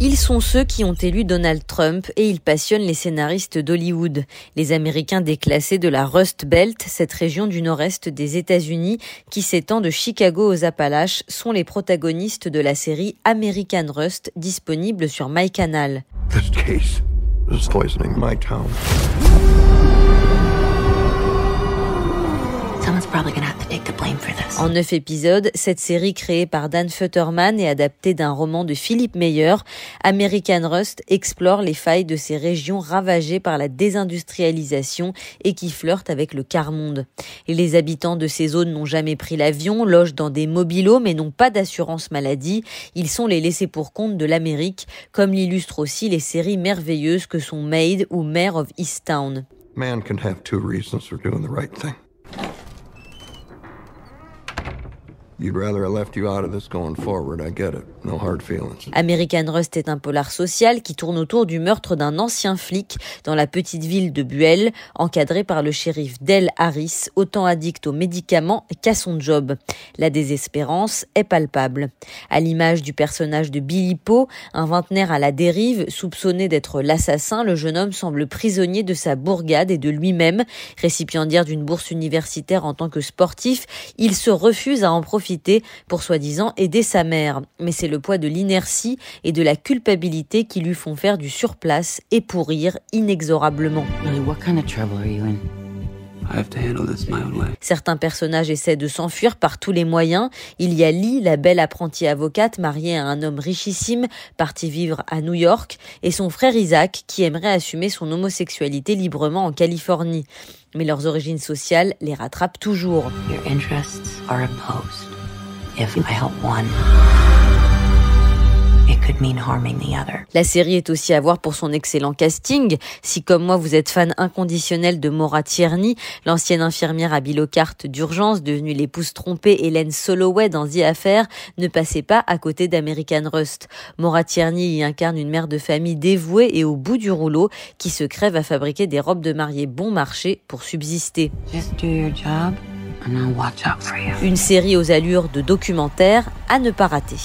Ils sont ceux qui ont élu Donald Trump et ils passionnent les scénaristes d'Hollywood. Les Américains déclassés de la Rust Belt, cette région du nord-est des États-Unis qui s'étend de Chicago aux Appalaches, sont les protagonistes de la série American Rust disponible sur MyCanal. En neuf épisodes, cette série créée par Dan Futterman et adaptée d'un roman de Philippe Meyer, American Rust explore les failles de ces régions ravagées par la désindustrialisation et qui flirtent avec le quart-monde. Et les habitants de ces zones n'ont jamais pris l'avion, logent dans des mobilos mais n'ont pas d'assurance maladie. Ils sont les laissés pour compte de l'Amérique, comme l'illustrent aussi les séries merveilleuses que sont Made ou Mayor of Easttown. Man can have two reasons for doing the right thing. American Rust est un polar social qui tourne autour du meurtre d'un ancien flic dans la petite ville de Buell, encadré par le shérif Del Harris, autant addict aux médicaments qu'à son job. La désespérance est palpable. À l'image du personnage de Billy Poe, un vingtenaire à la dérive, soupçonné d'être l'assassin, le jeune homme semble prisonnier de sa bourgade et de lui-même. Récipiendaire d'une bourse universitaire en tant que sportif, il se refuse à en profiter pour soi-disant aider sa mère. Mais c'est le poids de l'inertie et de la culpabilité qui lui font faire du surplace et pourrir inexorablement. Certains personnages essaient de s'enfuir par tous les moyens. Il y a Lee, la belle apprentie avocate mariée à un homme richissime, parti vivre à New York, et son frère Isaac, qui aimerait assumer son homosexualité librement en Californie. Mais leurs origines sociales les rattrapent toujours. La série est aussi à voir pour son excellent casting. Si comme moi vous êtes fan inconditionnel de Maura Tierney, l'ancienne infirmière à Bilocarte d'urgence devenue l'épouse trompée Hélène Soloway dans The Affair, ne passez pas à côté d'American Rust. Maura Tierney y incarne une mère de famille dévouée et au bout du rouleau qui se crève à fabriquer des robes de mariée bon marché pour subsister. Une série aux allures de documentaire à ne pas rater.